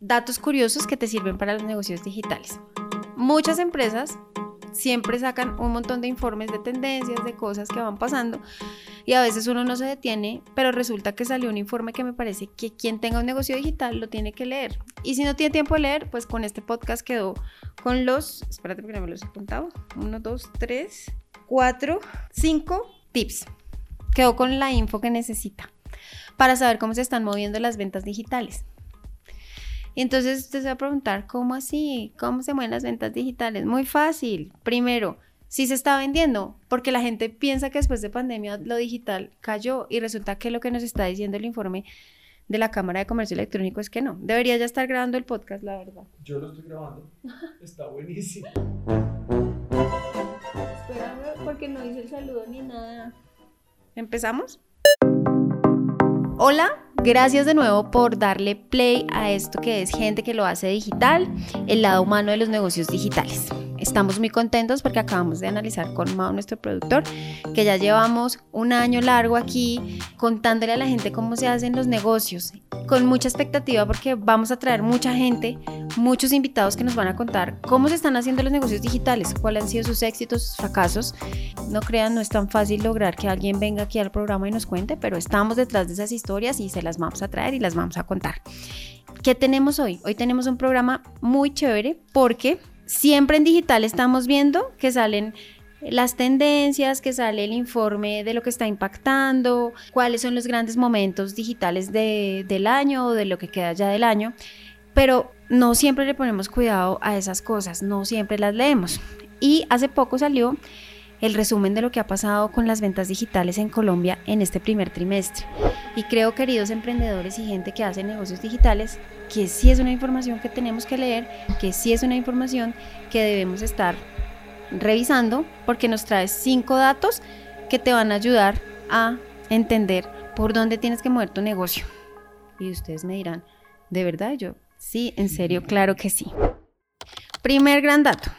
datos curiosos que te sirven para los negocios digitales. Muchas empresas siempre sacan un montón de informes de tendencias, de cosas que van pasando y a veces uno no se detiene, pero resulta que salió un informe que me parece que quien tenga un negocio digital lo tiene que leer. Y si no tiene tiempo de leer, pues con este podcast quedó con los, espérate porque no me los he contado, uno, dos, tres, cuatro, cinco tips. Quedó con la info que necesita para saber cómo se están moviendo las ventas digitales. Y entonces usted se va a preguntar, ¿cómo así? ¿Cómo se mueven las ventas digitales? Muy fácil. Primero, si se está vendiendo, porque la gente piensa que después de pandemia lo digital cayó y resulta que lo que nos está diciendo el informe de la Cámara de Comercio Electrónico es que no. Debería ya estar grabando el podcast, la verdad. Yo lo estoy grabando. Está buenísimo. Espérame, porque no hice el saludo ni nada. ¿Empezamos? Hola, gracias de nuevo por darle play a esto que es gente que lo hace digital, el lado humano de los negocios digitales. Estamos muy contentos porque acabamos de analizar con Mao, nuestro productor, que ya llevamos un año largo aquí contándole a la gente cómo se hacen los negocios, con mucha expectativa porque vamos a traer mucha gente, muchos invitados que nos van a contar cómo se están haciendo los negocios digitales, cuáles han sido sus éxitos, sus fracasos. No crean, no es tan fácil lograr que alguien venga aquí al programa y nos cuente, pero estamos detrás de esas historias y se las vamos a traer y las vamos a contar. ¿Qué tenemos hoy? Hoy tenemos un programa muy chévere porque siempre en digital estamos viendo que salen las tendencias, que sale el informe de lo que está impactando, cuáles son los grandes momentos digitales del año o de lo que queda ya del año, pero no siempre le ponemos cuidado a esas cosas, no siempre las leemos. Y hace poco salió el resumen de lo que ha pasado con las ventas digitales en Colombia en este primer trimestre. Y creo, queridos emprendedores y gente que hace negocios digitales, que sí es una información que tenemos que leer, que sí es una información que debemos estar revisando porque nos trae cinco datos que te van a ayudar a entender por dónde tienes que mover tu negocio. Y ustedes me dirán, ¿de verdad yo? Sí, en serio, claro que sí. Primer gran dato,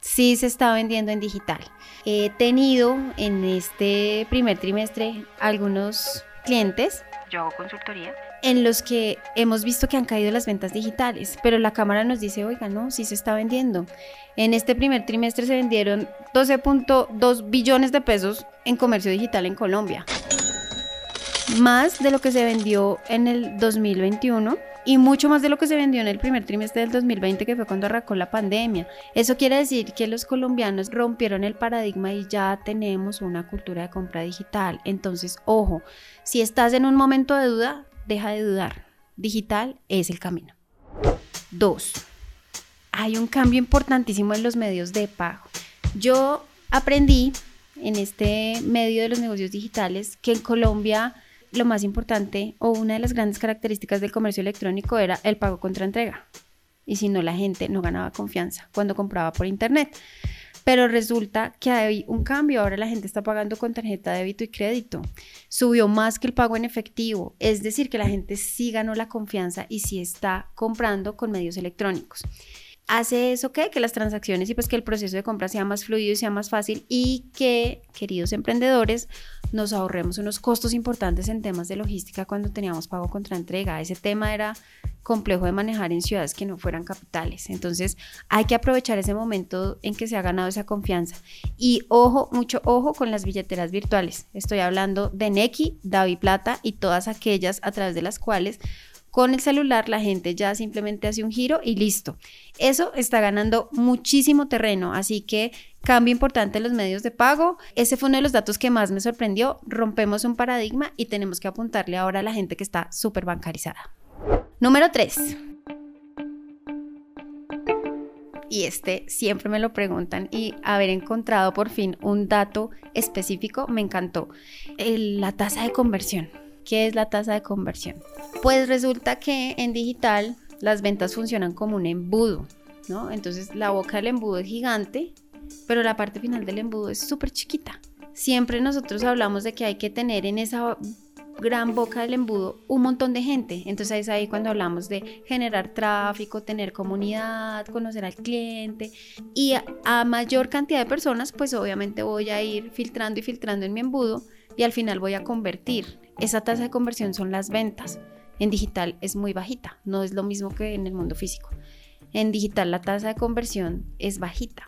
sí se está vendiendo en digital. He tenido en este primer trimestre algunos clientes, yo hago consultoría, en los que hemos visto que han caído las ventas digitales, pero la cámara nos dice, oiga, no, sí se está vendiendo. En este primer trimestre se vendieron 12.2 billones de pesos en comercio digital en Colombia, más de lo que se vendió en el 2021 y mucho más de lo que se vendió en el primer trimestre del 2020, que fue cuando arrancó la pandemia. Eso quiere decir que los colombianos rompieron el paradigma y ya tenemos una cultura de compra digital. Entonces, ojo, si estás en un momento de duda, deja de dudar. Digital es el camino. Dos, hay un cambio importantísimo en los medios de pago. Yo aprendí en este medio de los negocios digitales que en Colombia lo más importante o una de las grandes características del comercio electrónico era el pago contra entrega. Y si no, la gente no ganaba confianza cuando compraba por internet. Pero resulta que hay un cambio, ahora la gente está pagando con tarjeta de débito y crédito. Subió más que el pago en efectivo, es decir, que la gente sí ganó la confianza y sí está comprando con medios electrónicos hace eso que que las transacciones y pues que el proceso de compra sea más fluido y sea más fácil y que queridos emprendedores nos ahorremos unos costos importantes en temas de logística cuando teníamos pago contra entrega. Ese tema era complejo de manejar en ciudades que no fueran capitales. Entonces hay que aprovechar ese momento en que se ha ganado esa confianza. Y ojo, mucho ojo con las billeteras virtuales. Estoy hablando de Neki, Davi Plata y todas aquellas a través de las cuales con el celular la gente ya simplemente hace un giro y listo. Eso está ganando muchísimo terreno, así que cambio importante en los medios de pago. Ese fue uno de los datos que más me sorprendió. Rompemos un paradigma y tenemos que apuntarle ahora a la gente que está súper bancarizada. Número 3. Y este siempre me lo preguntan y haber encontrado por fin un dato específico me encantó. la tasa de conversión. ¿Qué es la tasa de conversión? Pues resulta que en digital las ventas funcionan como un embudo, ¿no? Entonces la boca del embudo es gigante, pero la parte final del embudo es súper chiquita. Siempre nosotros hablamos de que hay que tener en esa gran boca del embudo un montón de gente. Entonces es ahí cuando hablamos de generar tráfico, tener comunidad, conocer al cliente. Y a, a, mayor cantidad de personas, pues obviamente voy a ir filtrando y filtrando en mi embudo y al final voy a convertir esa tasa de conversión son las ventas. en digital es muy bajita, no es lo mismo que en el mundo físico. En digital la tasa de conversión es bajita.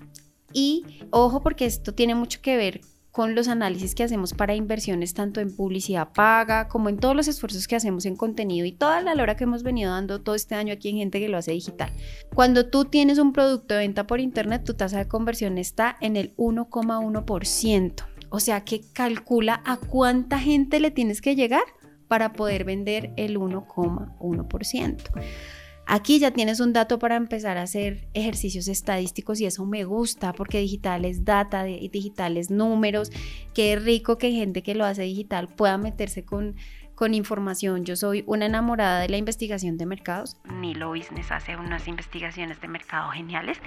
Y ojo porque esto tiene mucho que ver con los análisis que hacemos para inversiones tanto en publicidad paga como en todos los esfuerzos que hacemos en contenido y toda la hora que hemos venido dando todo este año aquí en gente que lo hace digital. Cuando tú tienes un producto de venta por internet, tu tasa de conversión está en el 1,1%. O sea que calcula a cuánta gente le tienes que llegar para poder vender el 1,1%. Aquí ya tienes un dato para empezar a hacer ejercicios estadísticos y eso me gusta porque digital es data, digital es números. Qué rico que gente que lo hace digital pueda meterse con, con información. Yo soy una enamorada de la investigación de mercados. Nilo Business hace unas investigaciones de mercado geniales.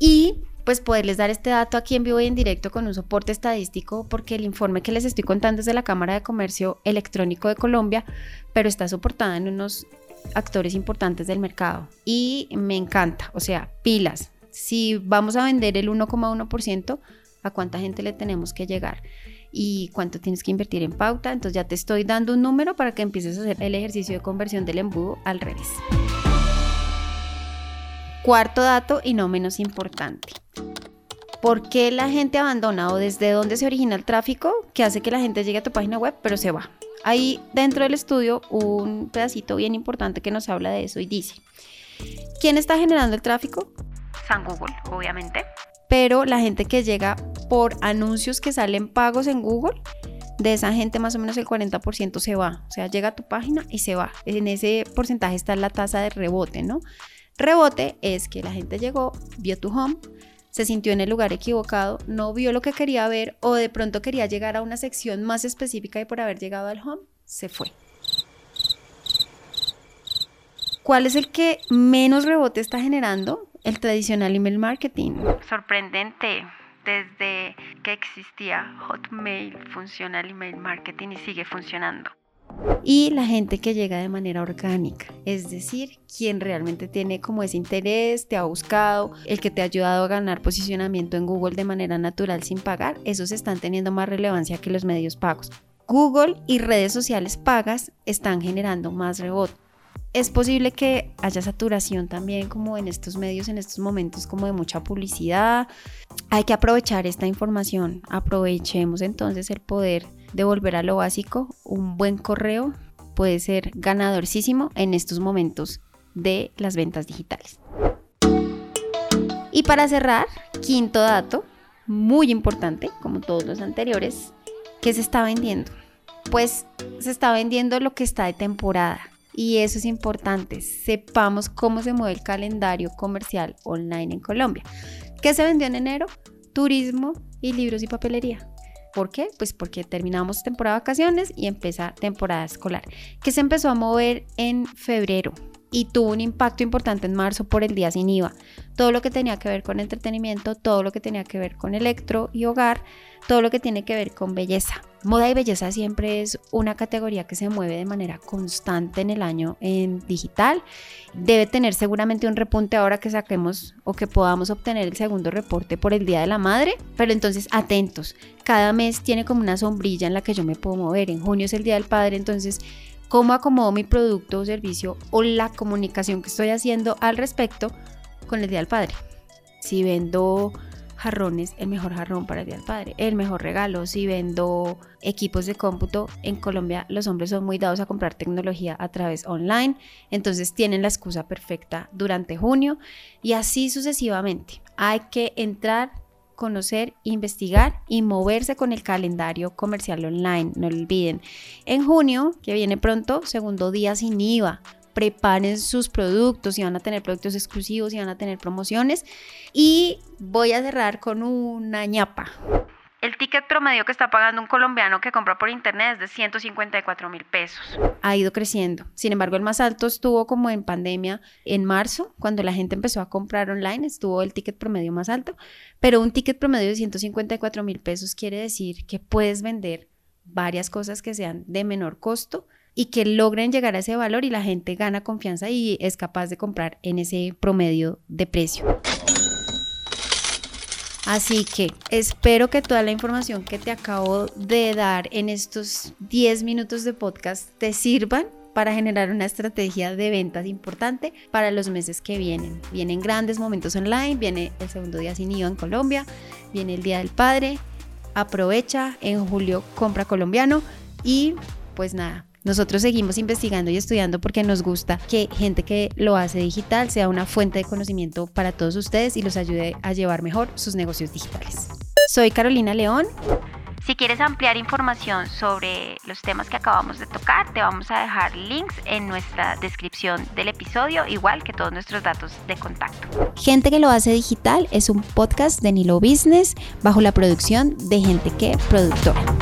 Y pues poderles dar este dato aquí en vivo y en directo con un soporte estadístico, porque el informe que les estoy contando es de la Cámara de Comercio Electrónico de Colombia, pero está soportada en unos actores importantes del mercado y me encanta, o sea, pilas. Si vamos a vender el 1,1%, ¿a cuánta gente le tenemos que llegar? Y cuánto tienes que invertir en pauta. Entonces ya te estoy dando un número para que empieces a hacer el ejercicio de conversión del embudo al revés. Cuarto dato y no menos importante. ¿Por qué la gente abandona o desde dónde se origina el tráfico que hace que la gente llegue a tu página web pero se va? Hay dentro del estudio un pedacito bien importante que nos habla de eso y dice, ¿quién está generando el tráfico? San Google, obviamente. Pero la gente que llega por anuncios que salen pagos en Google, de esa gente más o menos el 40% se va. O sea, llega a tu página y se va. En ese porcentaje está la tasa de rebote, ¿no? Rebote es que la gente llegó, vio tu home, se sintió en el lugar equivocado, no vio lo que quería ver o de pronto quería llegar a una sección más específica y por haber llegado al home, se fue. ¿Cuál es el que menos rebote está generando? El tradicional email marketing. Sorprendente. Desde que existía Hotmail funciona el email marketing y sigue funcionando y la gente que llega de manera orgánica, es decir, quien realmente tiene como ese interés, te ha buscado, el que te ha ayudado a ganar posicionamiento en Google de manera natural sin pagar, esos están teniendo más relevancia que los medios pagos. Google y redes sociales pagas están generando más rebote. Es posible que haya saturación también como en estos medios, en estos momentos como de mucha publicidad. Hay que aprovechar esta información. Aprovechemos entonces el poder de volver a lo básico, un buen correo puede ser ganadorísimo en estos momentos de las ventas digitales. Y para cerrar, quinto dato, muy importante, como todos los anteriores, ¿qué se está vendiendo? Pues se está vendiendo lo que está de temporada. Y eso es importante, sepamos cómo se mueve el calendario comercial online en Colombia. ¿Qué se vendió en enero? Turismo y libros y papelería. ¿Por qué? Pues porque terminamos temporada de vacaciones y empieza temporada escolar, que se empezó a mover en febrero y tuvo un impacto importante en marzo por el día sin IVA. Todo lo que tenía que ver con entretenimiento, todo lo que tenía que ver con electro y hogar, todo lo que tiene que ver con belleza. Moda y belleza siempre es una categoría que se mueve de manera constante en el año en digital. Debe tener seguramente un repunte ahora que saquemos o que podamos obtener el segundo reporte por el Día de la Madre. Pero entonces atentos, cada mes tiene como una sombrilla en la que yo me puedo mover. En junio es el Día del Padre, entonces cómo acomodo mi producto o servicio o la comunicación que estoy haciendo al respecto con el Día del Padre. Si vendo jarrones, el mejor jarrón para el Día del Padre, el mejor regalo. Si vendo equipos de cómputo, en Colombia los hombres son muy dados a comprar tecnología a través online, entonces tienen la excusa perfecta durante junio y así sucesivamente. Hay que entrar conocer, investigar y moverse con el calendario comercial online. No lo olviden. En junio, que viene pronto, segundo día sin IVA. Preparen sus productos, si van a tener productos exclusivos, si van a tener promociones. Y voy a cerrar con una ñapa. El ticket promedio que está pagando un colombiano que compra por internet es de 154 mil pesos. Ha ido creciendo. Sin embargo, el más alto estuvo como en pandemia en marzo, cuando la gente empezó a comprar online, estuvo el ticket promedio más alto. Pero un ticket promedio de 154 mil pesos quiere decir que puedes vender varias cosas que sean de menor costo y que logren llegar a ese valor y la gente gana confianza y es capaz de comprar en ese promedio de precio. Así que espero que toda la información que te acabo de dar en estos 10 minutos de podcast te sirvan para generar una estrategia de ventas importante para los meses que vienen. Vienen grandes momentos online, viene el segundo día sin IVA en Colombia, viene el Día del Padre, aprovecha, en julio compra colombiano y pues nada, nosotros seguimos investigando y estudiando porque nos gusta que gente que lo hace digital sea una fuente de conocimiento para todos ustedes y los ayude a llevar mejor sus negocios digitales. Soy Carolina León. Si quieres ampliar información sobre los temas que acabamos de tocar, te vamos a dejar links en nuestra descripción del episodio, igual que todos nuestros datos de contacto. Gente que lo hace digital es un podcast de Nilo Business bajo la producción de Gente que Productora.